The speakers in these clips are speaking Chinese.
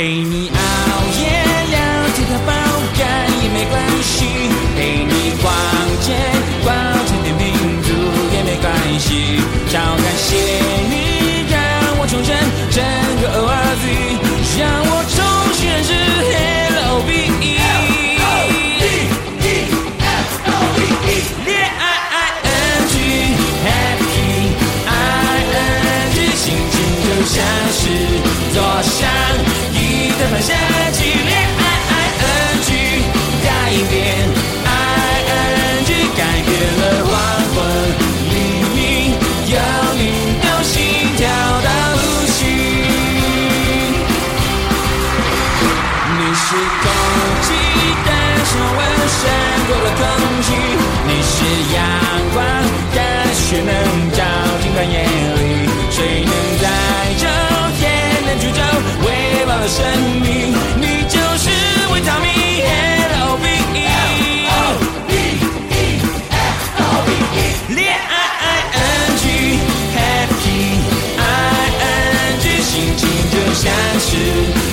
陪你熬夜聊天到爆肝也没关系，陪你逛街逛成点民族也没关系，超感谢你让我重生整个 ORZ，让我重新认识 L B E。恋爱 I N G happy I N G 心情就像是坐上一台反射机。恋爱 I N G 改变 I N G 改变了黄昏黎明，有你有心跳到不行。你是空气，但是温胜过了空气。你是阳光，是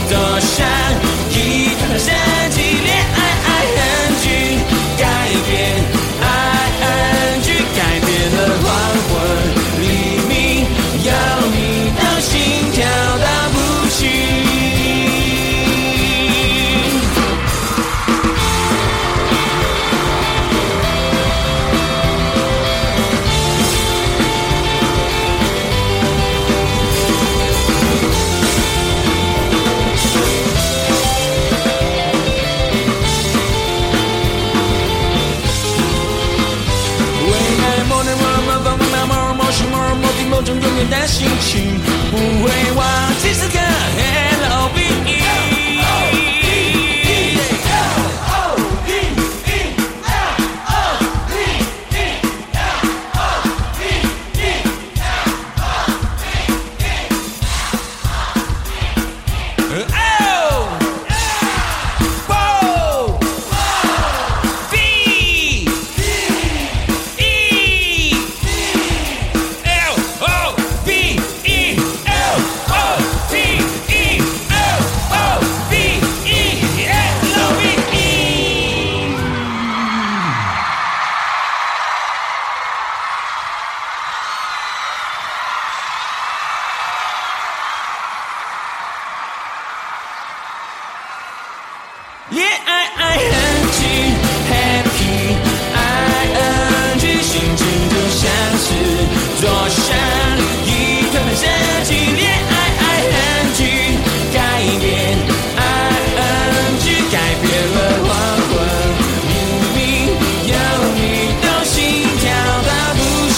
多想的心情，不会忘记 ing happy ing 心情就像是坐上一台喷射机恋爱 ing 改变 ing 改变了黄昏明明有你都心跳到不行。